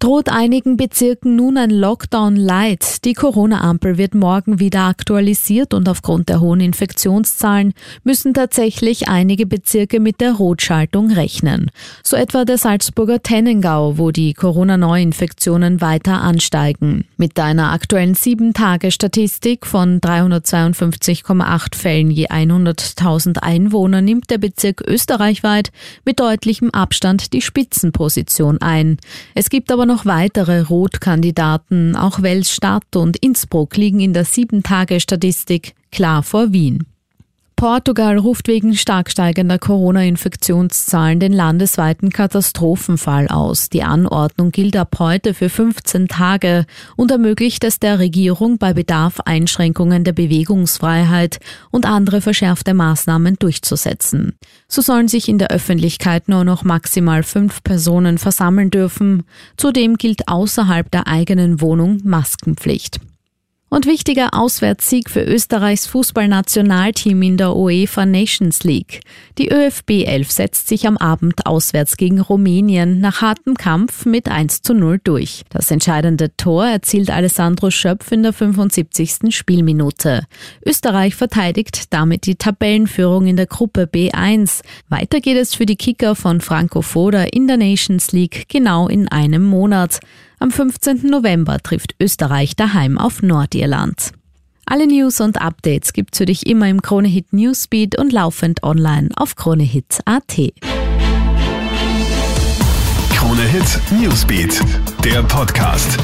Droht einigen Bezirken nun ein Lockdown Light. Die Corona-Ampel wird morgen wieder aktualisiert und aufgrund der hohen Infektionszahlen müssen tatsächlich einige Bezirke mit der Rotschaltung rechnen. So etwa der Salzburger Tennengau, wo die Corona-Neuinfektionen weiter ansteigen. Mit einer aktuellen 7-Tage-Statistik von 352,8 Fällen je 100.000 Einwohner nimmt der Bezirk österreichweit mit deutlichem Abstand die Spitzenposition ein. Es gibt aber noch weitere Rotkandidaten. Auch Wels-Stadt und Innsbruck liegen in der Sieben-Tage-Statistik klar vor Wien. Portugal ruft wegen stark steigender Corona-Infektionszahlen den landesweiten Katastrophenfall aus. Die Anordnung gilt ab heute für 15 Tage und ermöglicht es der Regierung bei Bedarf Einschränkungen der Bewegungsfreiheit und andere verschärfte Maßnahmen durchzusetzen. So sollen sich in der Öffentlichkeit nur noch maximal fünf Personen versammeln dürfen. Zudem gilt außerhalb der eigenen Wohnung Maskenpflicht. Und wichtiger Auswärtssieg für Österreichs Fußballnationalteam in der UEFA Nations League. Die ÖFB 11 setzt sich am Abend auswärts gegen Rumänien nach hartem Kampf mit 1 zu 0 durch. Das entscheidende Tor erzielt Alessandro Schöpf in der 75. Spielminute. Österreich verteidigt damit die Tabellenführung in der Gruppe B1. Weiter geht es für die Kicker von Franco Foda in der Nations League genau in einem Monat. Am 15. November trifft Österreich daheim auf Nordirland. Alle News und Updates gibt's für dich immer im Kronehit Newsbeat und laufend online auf kronehit.at. Kronehit Newsbeat, der Podcast.